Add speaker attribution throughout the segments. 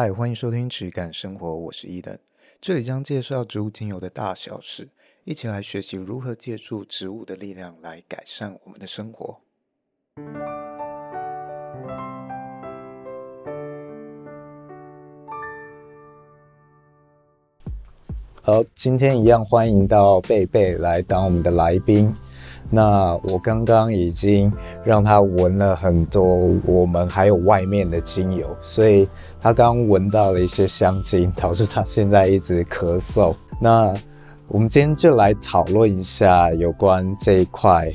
Speaker 1: 嗨，欢迎收听质感生活，我是伊登，这里将介绍植物精油的大小事，一起来学习如何借助植物的力量来改善我们的生活。好，今天一样欢迎到贝贝来当我们的来宾。那我刚刚已经让他闻了很多我们还有外面的精油，所以他刚闻到了一些香精，导致他现在一直咳嗽。那我们今天就来讨论一下有关这一块，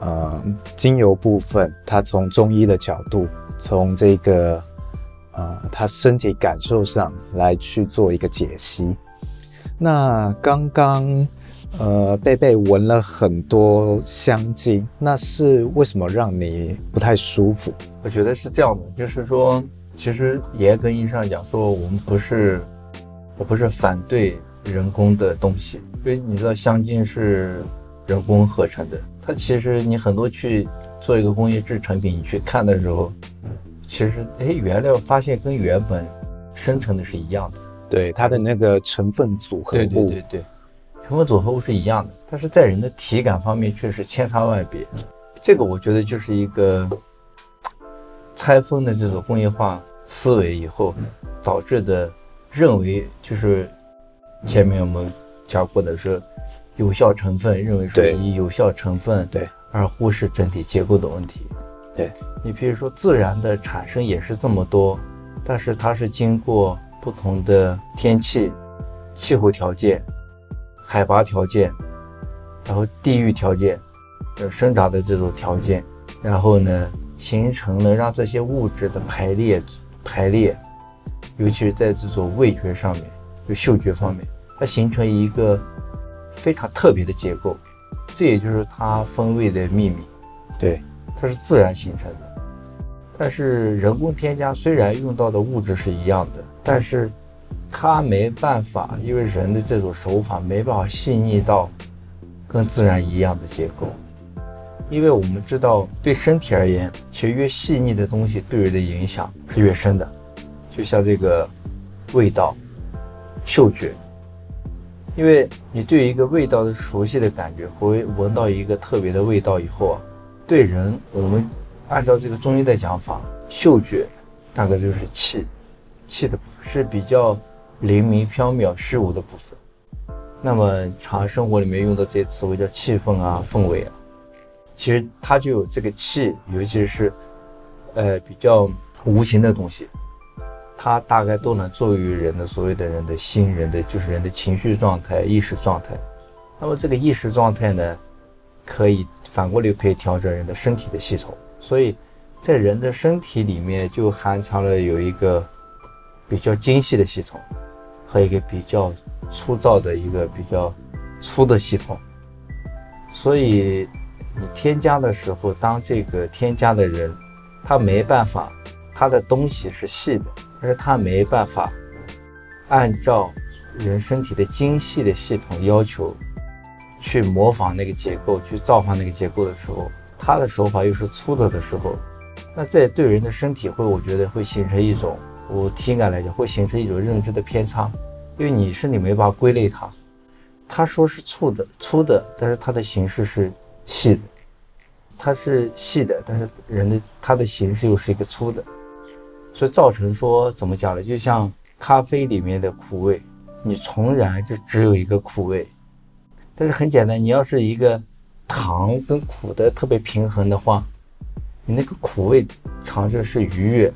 Speaker 1: 呃，精油部分，他从中医的角度，从这个呃他身体感受上来去做一个解析。那刚刚。呃，贝贝闻了很多香精，那是为什么让你不太舒服？
Speaker 2: 我觉得是这样的，就是说，其实严格意义上讲，说我们不是，我不是反对人工的东西，因为你知道香精是人工合成的，它其实你很多去做一个工业制成品，你去看的时候，其实哎，原料发现跟原本生成的是一样的，
Speaker 1: 对它的那个成分组合物，
Speaker 2: 对对对对。成分组合物是一样的，但是在人的体感方面却是千差万别。这个我觉得就是一个拆分的这种工业化思维以后导致的，认为就是前面我们讲过的是有效成分，认为说以有效成分
Speaker 1: 对
Speaker 2: 而忽视整体结构的问题。
Speaker 1: 对，
Speaker 2: 你比如说自然的产生也是这么多，但是它是经过不同的天气、气候条件。海拔条件，然后地域条件，呃，生长的这种条件，然后呢，形成了让这些物质的排列排列，尤其是在这种味觉上面，就嗅觉方面，它形成一个非常特别的结构，这也就是它风味的秘密。
Speaker 1: 对，
Speaker 2: 它是自然形成的，但是人工添加虽然用到的物质是一样的，但是。它没办法，因为人的这种手法没办法细腻到跟自然一样的结构。因为我们知道，对身体而言，其实越细腻的东西对人的影响是越深的。就像这个味道、嗅觉，因为你对一个味道的熟悉的感觉，会闻到一个特别的味道以后啊，对人，我们按照这个中医的讲法，嗅觉大概就是气，气的部分是比较。灵明飘渺虚无的部分，那么常生活里面用的这些词汇叫气氛啊、氛围啊，其实它就有这个气，尤其是呃比较无形的东西，它大概都能作用于人的所谓的人的心，人的就是人的情绪状态、意识状态。那么这个意识状态呢，可以反过来可以调整人的身体的系统，所以在人的身体里面就含藏了有一个比较精细的系统。和一个比较粗糙的一个比较粗的系统，所以你添加的时候，当这个添加的人他没办法，他的东西是细的，但是他没办法按照人身体的精细的系统要求去模仿那个结构，去造化那个结构的时候，他的手法又是粗的的时候，那在对人的身体会，我觉得会形成一种。我体感来讲，会形成一种认知的偏差，因为你身体没办法归类它。他说是粗的，粗的，但是它的形式是细的；它是细的，但是人的它的形式又是一个粗的，所以造成说怎么讲呢？就像咖啡里面的苦味，你重燃就只有一个苦味。但是很简单，你要是一个糖跟苦的特别平衡的话，你那个苦味尝着是愉悦。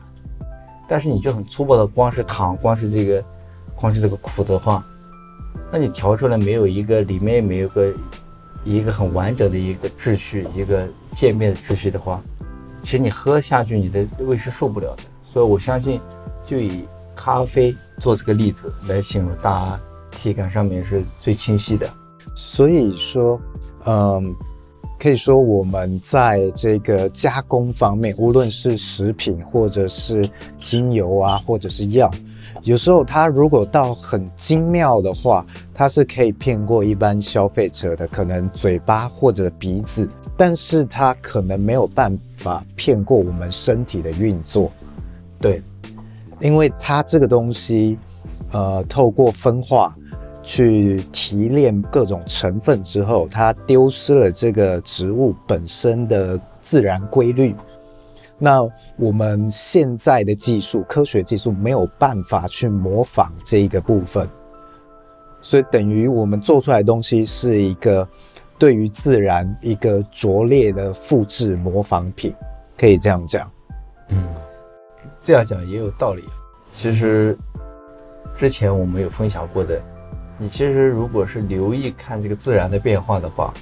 Speaker 2: 但是你就很粗暴的，光是糖，光是这个，光是这个苦的话，那你调出来没有一个里面也没有个一个很完整的一个秩序，一个渐变的秩序的话，其实你喝下去你的胃是受不了的。所以我相信，就以咖啡做这个例子来形容，大家体感上面是最清晰的。
Speaker 1: 所以说，嗯。可以说，我们在这个加工方面，无论是食品，或者是精油啊，或者是药，有时候它如果到很精妙的话，它是可以骗过一般消费者的可能嘴巴或者鼻子，但是它可能没有办法骗过我们身体的运作。
Speaker 2: 对，
Speaker 1: 因为它这个东西，呃，透过分化去提炼各种成分之后，它丢失了这个植物本身的自然规律。那我们现在的技术，科学技术没有办法去模仿这一个部分，所以等于我们做出来的东西是一个对于自然一个拙劣的复制模仿品，可以这样讲。
Speaker 2: 嗯，这样讲也有道理。其实之前我们有分享过的，你其实如果是留意看这个自然的变化的话。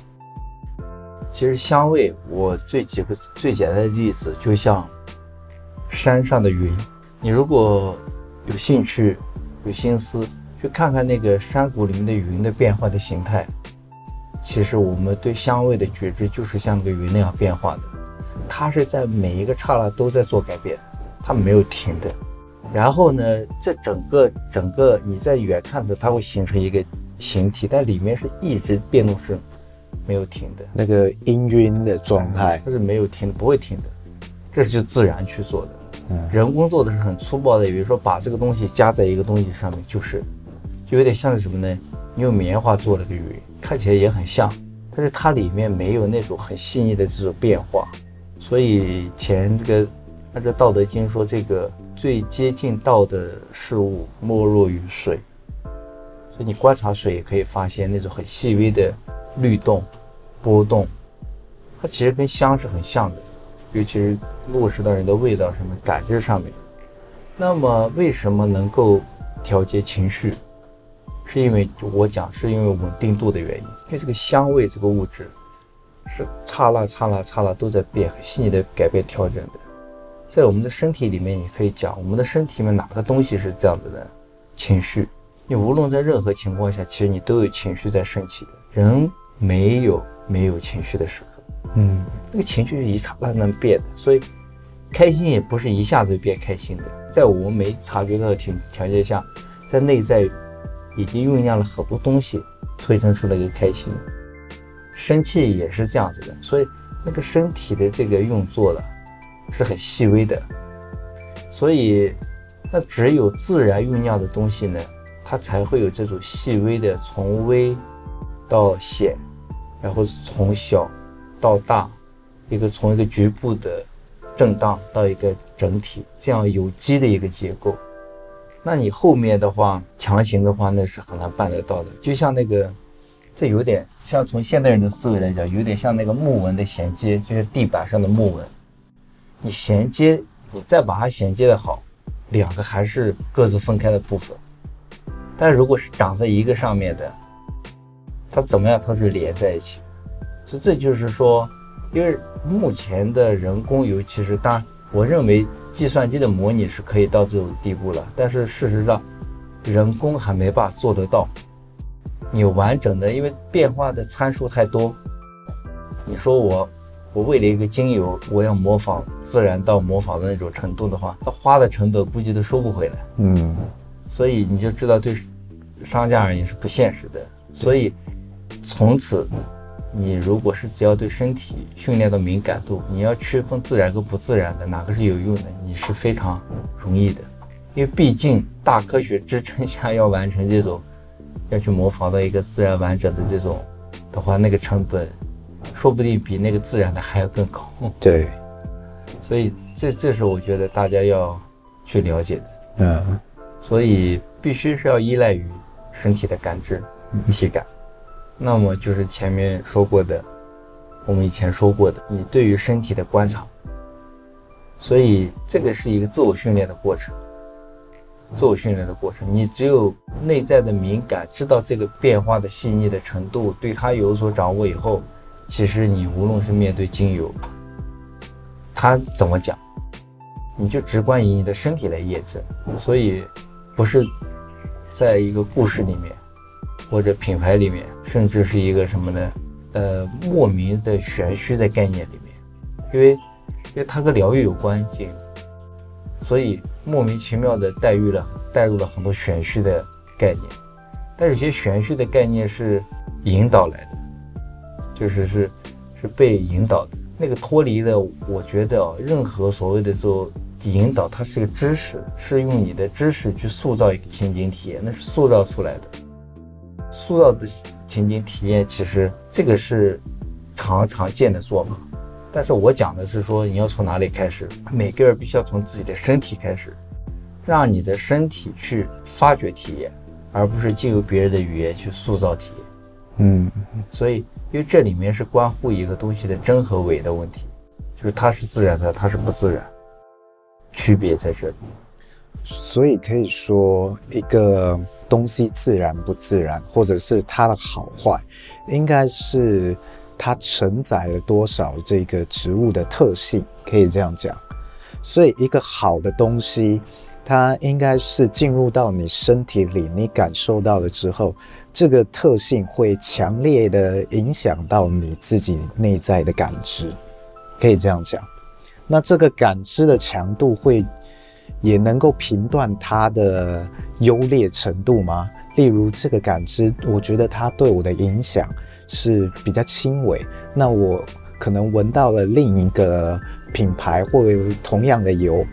Speaker 2: 其实香味，我最举个最简单的例子，就像山上的云。你如果有兴趣、有心思去看看那个山谷里面的云的变化的形态，其实我们对香味的觉知就是像那个云那样变化的。它是在每一个刹那都在做改变，它没有停的。然后呢，这整个整个你在远看的时候，它会形成一个形体，但里面是一直变动是。没有停的
Speaker 1: 那个氤氲的状态，
Speaker 2: 它是没有停，不会停的，这是就自然去做的。嗯，人工做的是很粗暴的，比如说把这个东西加在一个东西上面，就是，就有点像是什么呢？你用棉花做了个云，看起来也很像，但是它里面没有那种很细腻的这种变化。所以前这个按照《道德经》说，这个最接近道的事物，莫若于水。所以你观察水也可以发现那种很细微的。律动、波动，它其实跟香是很像的，尤其是落实到人的味道上面、感知上面。那么，为什么能够调节情绪？是因为我讲，是因为稳定度的原因。因为这个香味这个物质，是刹那、刹那、刹那都在变，很细腻的改变、调整的。在我们的身体里面，也可以讲，我们的身体里面哪个东西是这样子的？情绪。你无论在任何情况下，其实你都有情绪在升起的。人。没有没有情绪的时刻，嗯，那个情绪是一刹那能变的，所以开心也不是一下子就变开心的，在我们没察觉到的条条件下，在内在已经酝酿了很多东西，催生出了一个开心。生气也是这样子的，所以那个身体的这个运作的是很细微的，所以那只有自然酝酿的东西呢，它才会有这种细微的从微到显。然后从小到大，一个从一个局部的震荡到一个整体，这样有机的一个结构。那你后面的话强行的话，那是很难办得到的。就像那个，这有点像从现代人的思维来讲，有点像那个木纹的衔接，就是地板上的木纹。你衔接，你再把它衔接的好，两个还是各自分开的部分。但如果是长在一个上面的。它怎么样？它是连在一起，所以这就是说，因为目前的人工，尤其是当然，我认为计算机的模拟是可以到这种地步了，但是事实上，人工还没办法做得到。你完整的，因为变化的参数太多。你说我，我为了一个精油，我要模仿自然到模仿的那种程度的话，它花的成本估计都收不回来。嗯，所以你就知道对商家而言是不现实的，所以。从此，你如果是只要对身体训练的敏感度，你要区分自然跟不自然的哪个是有用的，你是非常容易的。因为毕竟大科学支撑下要完成这种，要去模仿到一个自然完整的这种的话，那个成本说不定比那个自然的还要更高。
Speaker 1: 对，
Speaker 2: 所以这这是我觉得大家要去了解的。
Speaker 1: 嗯，
Speaker 2: 所以必须是要依赖于身体的感知、体感。那么就是前面说过的，我们以前说过的，你对于身体的观察，所以这个是一个自我训练的过程，自我训练的过程，你只有内在的敏感，知道这个变化的细腻的程度，对它有所掌握以后，其实你无论是面对精油，它怎么讲，你就直观以你的身体来验证，所以不是在一个故事里面。或者品牌里面，甚至是一个什么呢？呃，莫名的玄虚的概念里面，因为，因为它跟疗愈有关系，所以莫名其妙的带入了带入了很多玄虚的概念。但有些玄虚的概念是引导来的，就是是是被引导的。那个脱离的，我觉得啊，任何所谓的做引导，它是个知识，是用你的知识去塑造一个情景体验，那是塑造出来的。塑造的情景体验，其实这个是常常见的做法。但是我讲的是说，你要从哪里开始？每个人必须要从自己的身体开始，让你的身体去发掘体验，而不是借由别人的语言去塑造体验。
Speaker 1: 嗯，
Speaker 2: 所以，因为这里面是关乎一个东西的真和伪的问题，就是它是自然的，它是不自然，区别在这里。
Speaker 1: 所以可以说，一个东西自然不自然，或者是它的好坏，应该是它承载了多少这个植物的特性，可以这样讲。所以，一个好的东西，它应该是进入到你身体里，你感受到了之后。这个特性会强烈的影响到你自己内在的感知，可以这样讲。那这个感知的强度会也能够评断它的优劣程度吗？例如，这个感知，我觉得它对我的影响是比较轻微，那我可能闻到了另一个品牌或同样的油。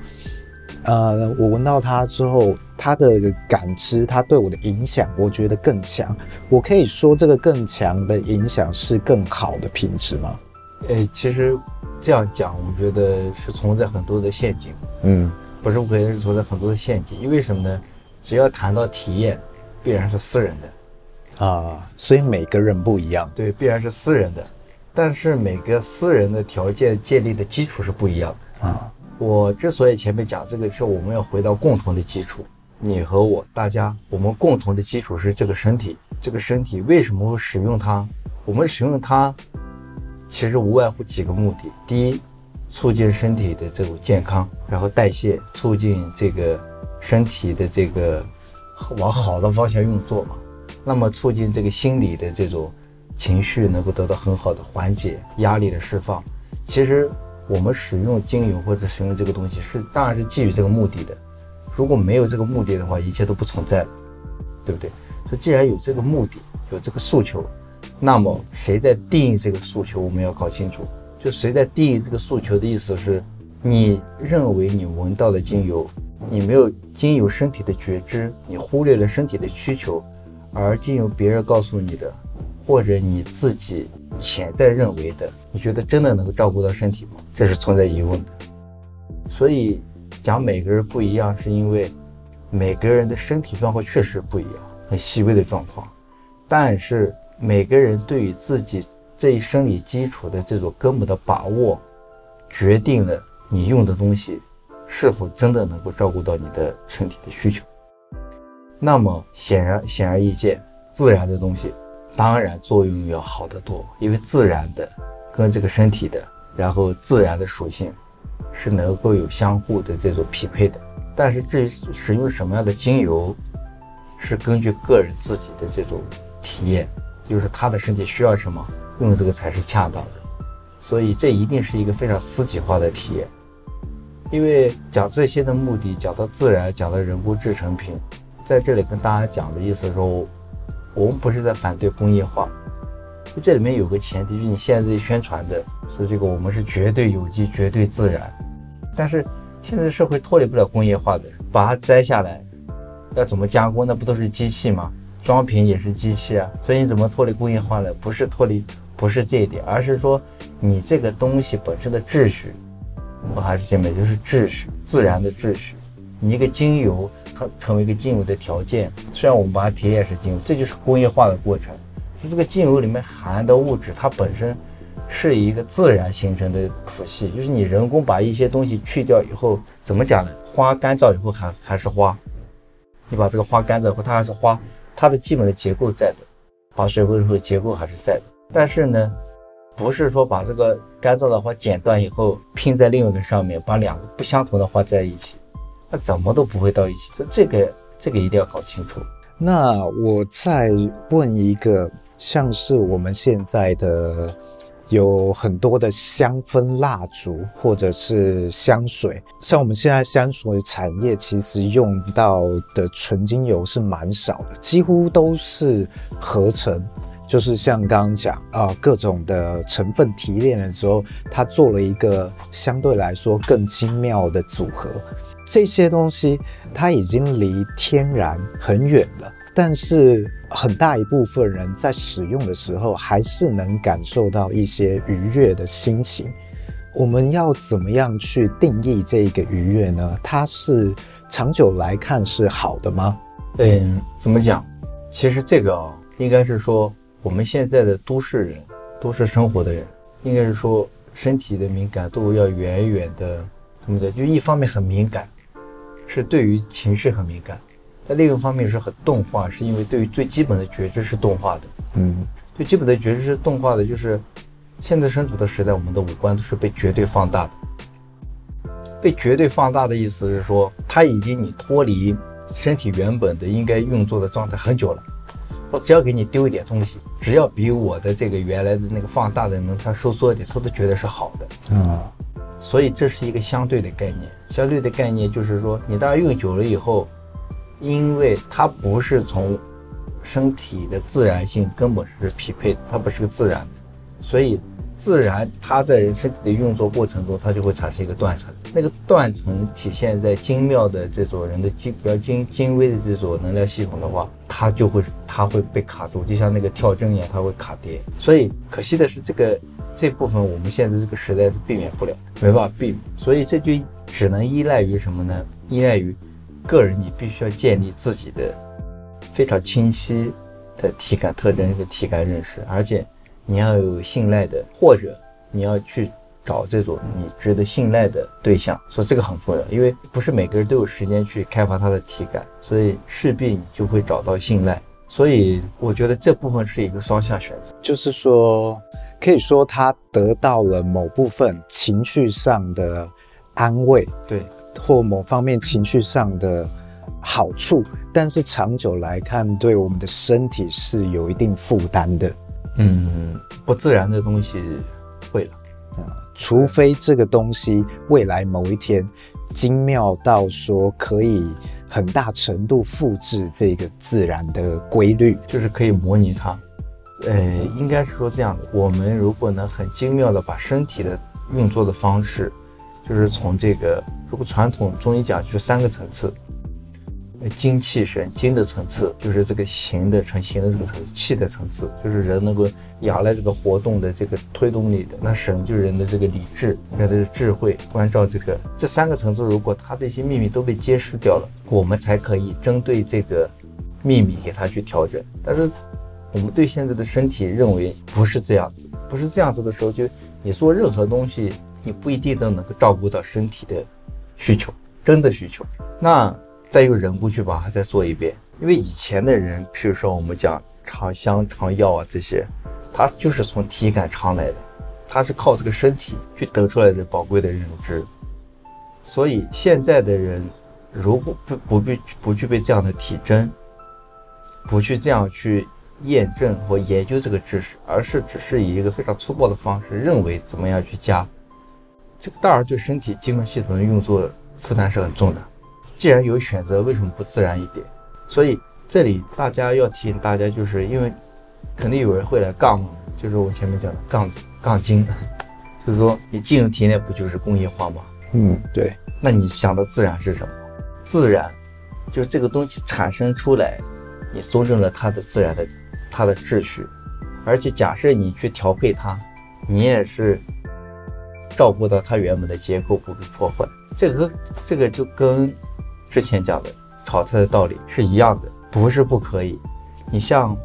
Speaker 1: 呃，我闻到它之后，它的感知，它对我的影响，我觉得更强。我可以说，这个更强的影响是更好的品质吗？
Speaker 2: 诶，其实这样讲，我觉得是存在很多的陷阱。
Speaker 1: 嗯，
Speaker 2: 不是不可以，是存在很多的陷阱。因为什么呢？只要谈到体验，必然是私人的
Speaker 1: 啊，所以每个人不一样。
Speaker 2: 对，必然是私人的，但是每个私人的条件建立的基础是不一样的啊。我之所以前面讲这个，是我们要回到共同的基础。你和我，大家，我们共同的基础是这个身体。这个身体为什么会使用它？我们使用它，其实无外乎几个目的：第一，促进身体的这种健康，然后代谢，促进这个身体的这个往好的方向运作嘛。那么促进这个心理的这种情绪能够得到很好的缓解，压力的释放。其实。我们使用精油或者使用这个东西是，当然是基于这个目的的。如果没有这个目的的话，一切都不存在了，对不对？所以既然有这个目的，有这个诉求，那么谁在定义这个诉求，我们要搞清楚。就谁在定义这个诉求的意思是，你认为你闻到的精油，你没有经由身体的觉知，你忽略了身体的需求，而经由别人告诉你的，或者你自己。潜在认为的，你觉得真的能够照顾到身体吗？这是存在疑问的。所以讲每个人不一样，是因为每个人的身体状况确实不一样，很细微的状况。但是每个人对于自己这一生理基础的这种根本的把握，决定了你用的东西是否真的能够照顾到你的身体的需求。那么显然显而易见，自然的东西。当然，作用要好得多，因为自然的跟这个身体的，然后自然的属性是能够有相互的这种匹配的。但是至于使用什么样的精油，是根据个人自己的这种体验，就是他的身体需要什么，用这个才是恰当的。所以这一定是一个非常私己化的体验。因为讲这些的目的，讲到自然，讲到人工制成品，在这里跟大家讲的意思说。我们不是在反对工业化，这里面有个前提，就是你现在宣传的是这个我们是绝对有机、绝对自然，但是现在社会脱离不了工业化的，把它摘下来，要怎么加工？那不都是机器吗？装瓶也是机器啊，所以你怎么脱离工业化呢？不是脱离，不是这一点，而是说你这个东西本身的秩序，我还是前面就是秩序，自然的秩序，你一个精油。它成为一个精油的条件，虽然我们把它提炼是精油，这就是工业化的过程。就这个精油里面含的物质，它本身是一个自然形成的谱系，就是你人工把一些东西去掉以后，怎么讲呢？花干燥以后还还是花，你把这个花干燥以后，它还是花，它的基本的结构在的，把水回以后结构还是在的。但是呢，不是说把这个干燥的花剪断以后拼在另一个上面，把两个不相同的花在一起。那怎么都不会到一起，所以这个这个一定要搞清楚。
Speaker 1: 那我再问一个，像是我们现在的有很多的香氛蜡烛或者是香水，像我们现在香水产业其实用到的纯精油是蛮少的，几乎都是合成，就是像刚刚讲啊、各种的成分提炼了之后，它做了一个相对来说更精妙的组合。这些东西它已经离天然很远了，但是很大一部分人在使用的时候，还是能感受到一些愉悦的心情。我们要怎么样去定义这个愉悦呢？它是长久来看是好的吗？
Speaker 2: 嗯，怎么讲？其实这个啊，应该是说我们现在的都市人，都市生活的人，应该是说身体的敏感度要远远的，怎么的？就一方面很敏感，是对于情绪很敏感；在另一个方面是很动画，是因为对于最基本的觉知是动画的。
Speaker 1: 嗯，
Speaker 2: 最基本的觉知是动画的，就是。现在身处的时代，我们的五官都是被绝对放大的。被绝对放大的意思是说，它已经你脱离身体原本的应该运作的状态很久了。我只要给你丢一点东西，只要比我的这个原来的那个放大的能它收缩一点，他都觉得是好的。
Speaker 1: 嗯，
Speaker 2: 所以这是一个相对的概念。相对的概念就是说，你当然用久了以后，因为它不是从身体的自然性根本是匹配的，它不是个自然的，所以。自然，它在人身体的运作过程中，它就会产生一个断层。那个断层体现在精妙的这种人的精比较精精微的这种能量系统的话，它就会它会被卡住，就像那个跳针一样，它会卡跌。所以可惜的是，这个这部分我们现在这个时代是避免不了的，没办法避免。所以这就只能依赖于什么呢？依赖于个人，你必须要建立自己的非常清晰的体感特征和体感认识，而且。你要有信赖的，或者你要去找这种你值得信赖的对象，所以这个很重要，因为不是每个人都有时间去开发他的体感，所以势必你就会找到信赖。所以我觉得这部分是一个双向选择，
Speaker 1: 就是说，可以说他得到了某部分情绪上的安慰，
Speaker 2: 对，
Speaker 1: 或某方面情绪上的好处，但是长久来看，对我们的身体是有一定负担的。
Speaker 2: 嗯，不自然的东西会了，
Speaker 1: 啊，除非这个东西未来某一天精妙到说可以很大程度复制这个自然的规律，
Speaker 2: 就是可以模拟它。呃，应该是说这样的，我们如果能很精妙的把身体的运作的方式，就是从这个，如果传统中医讲就是三个层次。精气神，精的层次就是这个形的成形的这个层次，气的层次就是人能够仰赖这个活动的这个推动力的。那神就是人的这个理智，人的智慧，关照这个这三个层次，如果它的一些秘密都被揭示掉了，我们才可以针对这个秘密给它去调整。但是我们对现在的身体认为不是这样子，不是这样子的时候，就你说任何东西，你不一定都能够照顾到身体的需求，真的需求。那。再用人工去把它再做一遍，因为以前的人，譬如说我们讲尝香尝药啊这些，他就是从体感尝来的，他是靠这个身体去得出来的宝贵的认知。所以现在的人如果不不必不具备这样的体征，不去这样去验证或研究这个知识，而是只是以一个非常粗暴的方式认为怎么样去加，这个当然对身体机能系统的运作负担是很重的。既然有选择，为什么不自然一点？所以这里大家要提醒大家，就是因为肯定有人会来杠，就是我前面讲的杠杠精，就是说你进入体内不就是工业化吗？
Speaker 1: 嗯，对。
Speaker 2: 那你想的自然是什么？自然就是这个东西产生出来，你尊重了它的自然的它的秩序，而且假设你去调配它，你也是照顾到它原本的结构不被破坏。这个这个就跟。之前讲的炒菜的道理是一样的，不是不可以。你像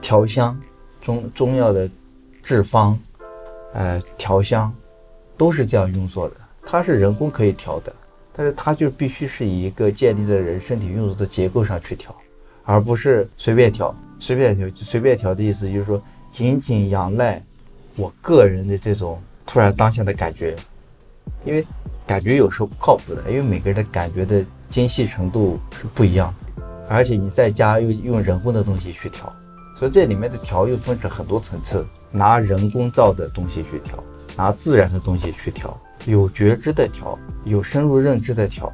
Speaker 2: 调香、中中药的制方，呃，调香都是这样运作的。它是人工可以调的，但是它就必须是以一个建立在人身体运作的结构上去调，而不是随便调。随便调，随便调的意思就是说，仅仅仰赖我个人的这种突然当下的感觉，因为感觉有时候不靠谱的，因为每个人的感觉的。精细程度是不一样的，而且你在家又用人工的东西去调，所以这里面的调又分成很多层次，拿人工造的东西去调，拿自然的东西去调，有觉知的调，有深入认知的调，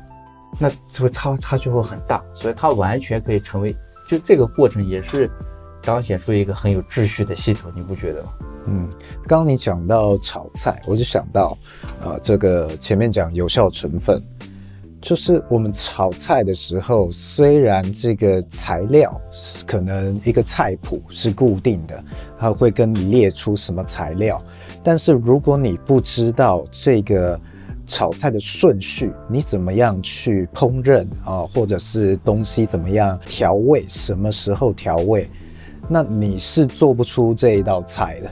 Speaker 2: 那这个差差距会很大，所以它完全可以成为，就这个过程也是彰显出一个很有秩序的系统，你不觉得吗？
Speaker 1: 嗯，刚刚你讲到炒菜，我就想到，呃，这个前面讲有效成分，就是我们炒菜的时候，虽然这个材料可能一个菜谱是固定的，它会跟你列出什么材料，但是如果你不知道这个炒菜的顺序，你怎么样去烹饪啊，或者是东西怎么样调味，什么时候调味？那你是做不出这一道菜的。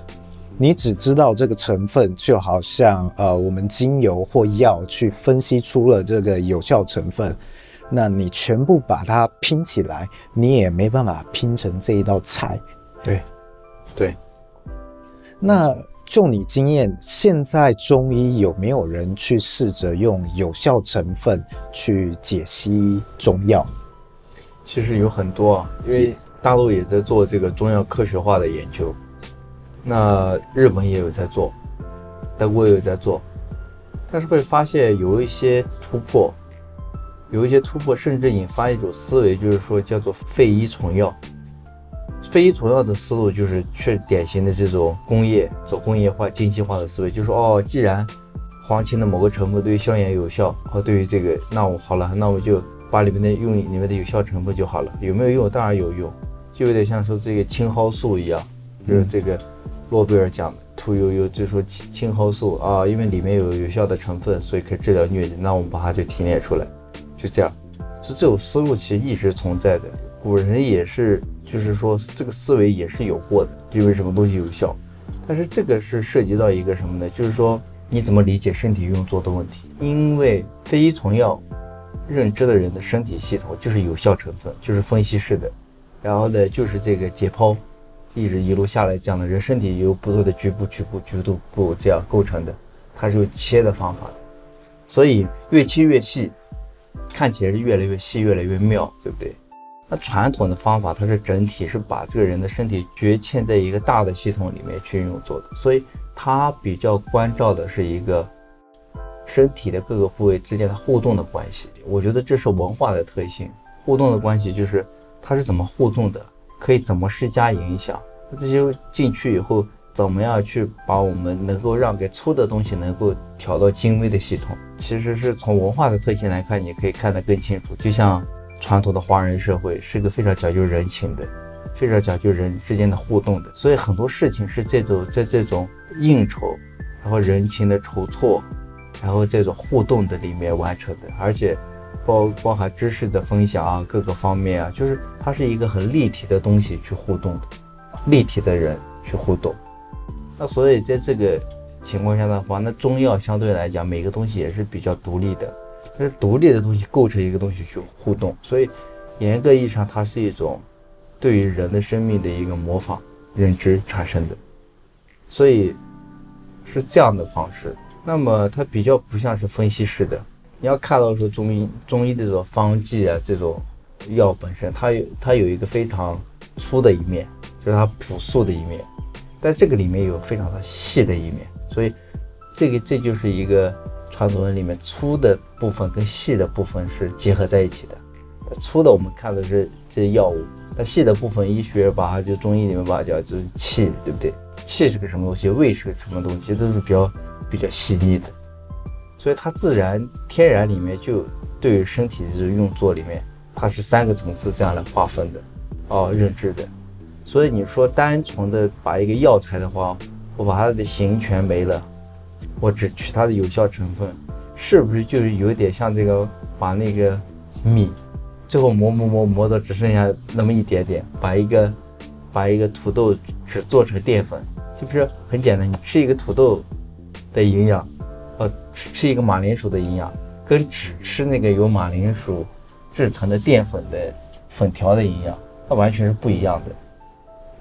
Speaker 1: 你只知道这个成分，就好像呃，我们精油或药去分析出了这个有效成分，那你全部把它拼起来，你也没办法拼成这一道菜。
Speaker 2: 对，对。
Speaker 1: 那就你经验，现在中医有没有人去试着用有效成分去解析中药？
Speaker 2: 其实有很多啊，因为。大陆也在做这个中药科学化的研究，那日本也有在做，德国也有在做，但是会发现有一些突破，有一些突破，甚至引发一种思维，就是说叫做废医从药。废医从药的思路就是确典型的这种工业走工业化、精细化的思维，就是说哦，既然黄芩的某个成分对于消炎有效，哦，对于这个，那我好了，那我就把里面的用里面的有效成分就好了，有没有用？当然有用。就有点像说这个青蒿素一样，就是这个诺贝尔奖的屠呦呦就说青青蒿素啊，因为里面有有效的成分，所以可以治疗疟疾。那我们把它就提炼出来，就这样。就这种思路其实一直存在的，古人也是，就是说这个思维也是有过的，因为什么东西有效。但是这个是涉及到一个什么呢？就是说你怎么理解身体运作的问题。因为非医从药认知的人的身体系统就是有效成分，就是分析式的。然后呢，就是这个解剖，一直一路下来讲的人身体由不同的局部、局部、局部部这样构成的，它是有切的方法的，所以越切越细，看起来是越来越细、越来越妙，对不对？那传统的方法，它是整体是把这个人的身体决嵌在一个大的系统里面去运作的，所以它比较关照的是一个身体的各个部位之间的互动的关系。我觉得这是文化的特性，互动的关系就是。它是怎么互动的？可以怎么施加影响？那这些进去以后，怎么样去把我们能够让给粗的东西能够调到精微的系统？其实是从文化的特性来看，你可以看得更清楚。就像传统的华人社会是一个非常讲究人情的，非常讲究人之间的互动的，所以很多事情是这种在这种应酬，然后人情的筹措，然后这种互动的里面完成的，而且。包包含知识的分享啊，各个方面啊，就是它是一个很立体的东西去互动的，立体的人去互动。那所以在这个情况下的话，那中药相对来讲，每个东西也是比较独立的，但是独立的东西构成一个东西去互动，所以严格意义上，它是一种对于人的生命的一个模仿认知产生的，所以是这样的方式。那么它比较不像是分析式的。你要看到说中医中医这种方剂啊，这种药本身，它有它有一个非常粗的一面，就是它朴素的一面，但这个里面有非常的细的一面，所以这个这就是一个传统文里面粗的部分跟细的部分是结合在一起的。粗的我们看的是这些药物，那细的部分医学把它就中医里面把它叫就是气，对不对？气是个什么东西？味是个什么东西？都是比较比较细腻的。所以它自然天然里面就对于身体的这种运作里面，它是三个层次这样来划分的，哦，认知的。所以你说单纯的把一个药材的话，我把它的形全没了，我只取它的有效成分，是不是就是有点像这个把那个米，最后磨磨磨磨到只剩下那么一点点，把一个把一个土豆只做成淀粉，就比如说很简单，你吃一个土豆的营养。呃，吃一个马铃薯的营养，跟只吃那个有马铃薯制成的淀粉的粉条的营养，它完全是不一样的。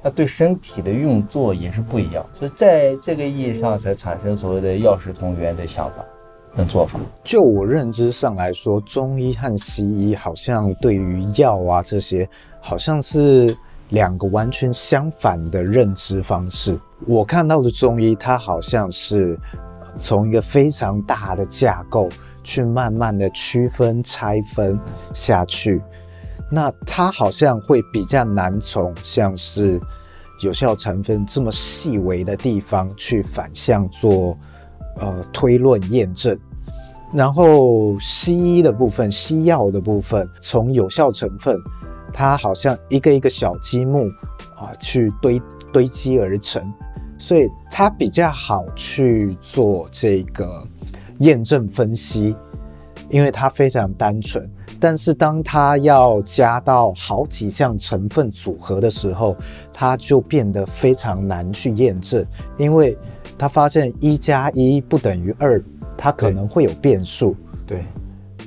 Speaker 2: 那对身体的运作也是不一样，所以在这个意义上才产生所谓的药食同源的想法跟做法。
Speaker 1: 就我认知上来说，中医和西医好像对于药啊这些，好像是两个完全相反的认知方式。我看到的中医，它好像是。从一个非常大的架构去慢慢的区分拆分下去，那它好像会比较难从像是有效成分这么细微的地方去反向做呃推论验证。然后西医的部分，西药的部分，从有效成分，它好像一个一个小积木啊，去堆堆积而成，所以它比较好去做这个验证分析，因为它非常单纯。但是当它要加到好几项成分组合的时候，它就变得非常难去验证，因为它发现一加一不等于二。它可能会有变数，
Speaker 2: 对，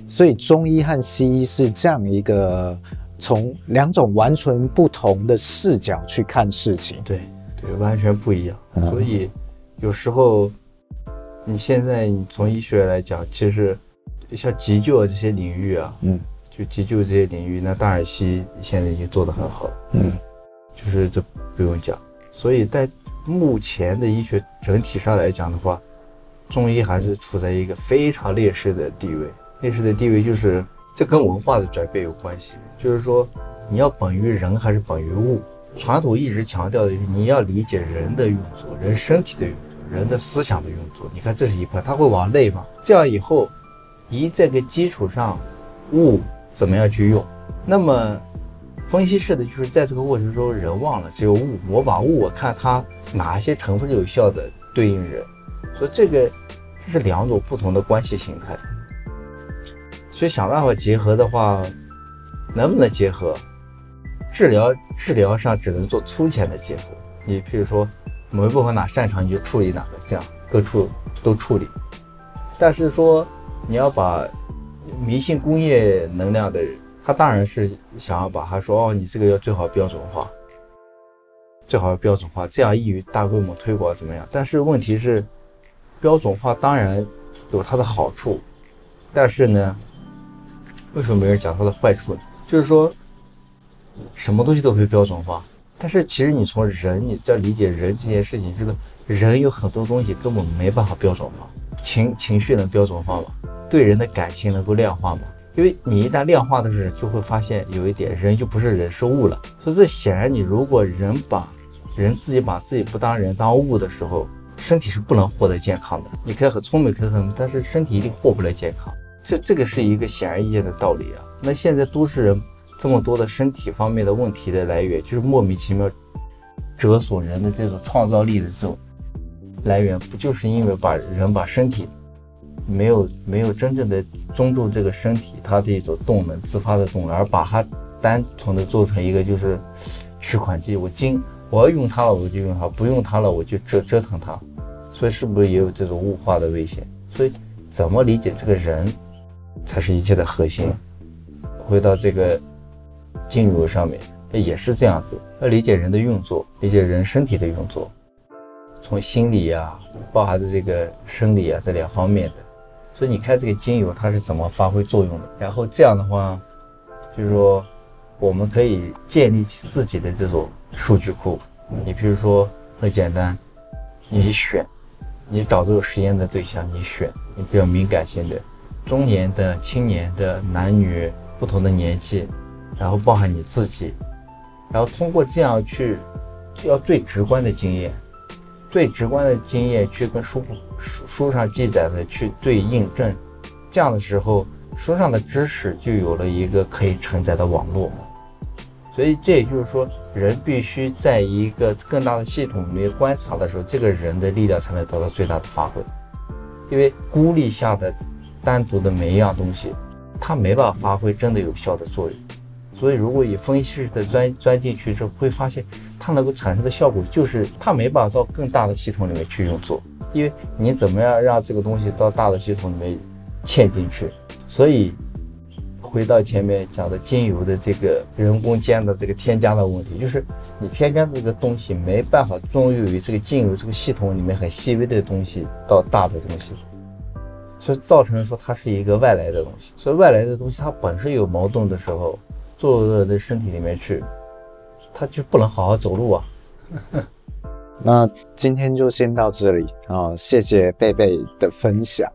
Speaker 1: 所以中医和西医是这样一个从两种完全不同的视角去看事情，
Speaker 2: 对，对，完全不一样。嗯、所以有时候你现在你从医学来讲，其实像急救啊这些领域啊，嗯，就急救这些领域，那当然西医现在已经做得很好，嗯，就是这不用讲。所以在目前的医学整体上来讲的话。中医还是处在一个非常劣势的地位，劣势的地位就是这跟文化的转变有关系。就是说，你要本于人还是本于物？传统一直强调的就是你要理解人的运作，人身体的运作，人的思想的运作。你看，这是一块，它会往内嘛？这样以后，以这个基础上，物怎么样去用？那么，分析式的就是在这个过程中，人忘了只有物，我把物，我看它哪些成分是有效的对应人，所以这个。这是两种不同的关系形态，所以想办法结合的话，能不能结合？治疗治疗上只能做粗浅的结合。你比如说，某一部分哪擅长你就处理哪个，这样各处都处理。但是说你要把迷信工业能量的，他当然是想要把他说哦，你这个要最好标准化，最好要标准化，这样易于大规模推广怎么样？但是问题是。标准化当然有它的好处，但是呢，为什么没人讲它的坏处呢？就是说，什么东西都可以标准化，但是其实你从人，你在理解人这件事情，这个人有很多东西根本没办法标准化。情情绪能标准化吗？对人的感情能够量化吗？因为你一旦量化的时候，就会发现有一点，人就不是人，是物了。所以这显然，你如果人把人自己把自己不当人当物的时候。身体是不能获得健康的。你可以很聪明，可以很，但是身体一定获不了健康。这这个是一个显而易见的道理啊。那现在都市人这么多的身体方面的问题的来源，就是莫名其妙折损人的这种创造力的这种来源，不就是因为把人把身体没有没有真正的尊重这个身体它的一种动能，自发的动能，而把它单纯的做成一个就是取款机，我今我要用它了我就用它，不用它了我就折折腾它。所以是不是也有这种物化的危险？所以怎么理解这个人，才是一切的核心。回到这个精油上面，也是这样子。要理解人的运作，理解人身体的运作，从心理啊，包含着这个生理啊这两方面的。所以你看这个精油它是怎么发挥作用的？然后这样的话，就是说我们可以建立起自己的这种数据库。你比如说很简单，你选。你找这个实验的对象，你选你比较敏感性的，中年的、青年的、男女不同的年纪，然后包含你自己，然后通过这样去，要最直观的经验，最直观的经验去跟书书书上记载的去对应证，这样的时候，书上的知识就有了一个可以承载的网络。所以这也就是说，人必须在一个更大的系统里面观察的时候，这个人的力量才能得到最大的发挥。因为孤立下的单独的每一样东西，它没办法发挥真的有效的作用。所以，如果以分析式的钻钻进去之后，会发现它能够产生的效果就是它没办法到更大的系统里面去运作。因为你怎么样让这个东西到大的系统里面嵌进去？所以。回到前面讲的精油的这个人工间的这个添加的问题，就是你添加这个东西没办法作用于这个精油这个系统里面很细微的东西到大的东西，所以造成说它是一个外来的东西。所以外来的东西它本身有矛盾的时候，做到人的身体里面去，他就不能好好走路啊。
Speaker 1: 那今天就先到这里啊，谢谢贝贝的分享。